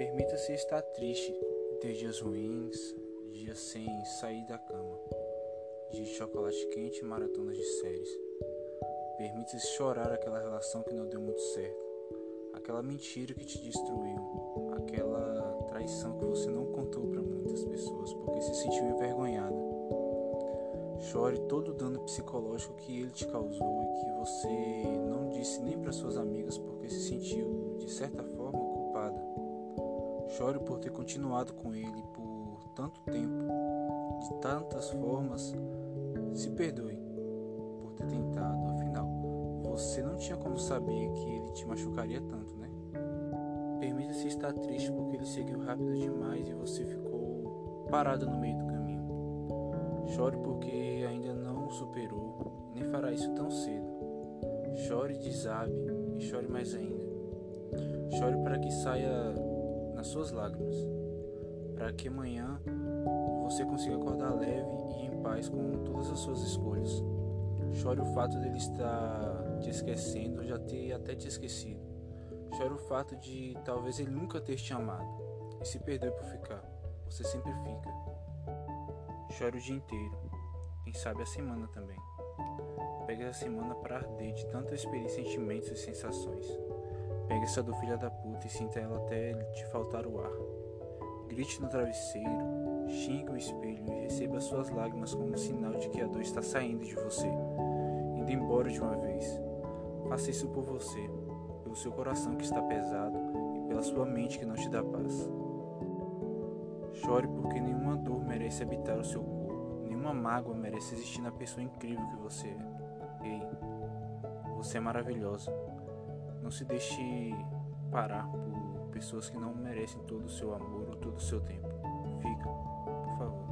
Permita-se estar triste, ter dias ruins, dias sem sair da cama, dias de chocolate quente e maratonas de séries. Permita-se chorar aquela relação que não deu muito certo, aquela mentira que te destruiu, aquela traição que você não contou para muitas pessoas porque se sentiu envergonhada. Chore todo o dano psicológico que ele te causou e que você não disse nem para suas amigas porque se sentiu, de certa forma, culpada. Chore por ter continuado com ele por tanto tempo, de tantas formas. Se perdoe por ter tentado, afinal, você não tinha como saber que ele te machucaria tanto, né? Permita-se estar triste porque ele seguiu rápido demais e você ficou parada no meio do caminho. Chore porque ainda não superou, nem fará isso tão cedo. Chore, desabe e chore mais ainda. Chore para que saia nas suas lágrimas, para que amanhã você consiga acordar leve e em paz com todas as suas escolhas. Chore o fato dele estar te esquecendo já ter até te esquecido. Chore o fato de talvez ele nunca ter te amado. E se perdoe por ficar. Você sempre fica. Chore o dia inteiro. Quem sabe a semana também. Pegue essa semana para arder de tanta experiência, sentimentos e sensações. Essa do filha da puta e sinta ela até te faltar o ar. Grite no travesseiro, xingue o espelho e receba suas lágrimas como sinal de que a dor está saindo de você, indo embora de uma vez. Faça isso por você, pelo seu coração que está pesado e pela sua mente que não te dá paz. Chore porque nenhuma dor merece habitar o seu corpo, nenhuma mágoa merece existir na pessoa incrível que você é. Ei, você é maravilhosa. Não se deixe parar por pessoas que não merecem todo o seu amor ou todo o seu tempo. Fica, por favor.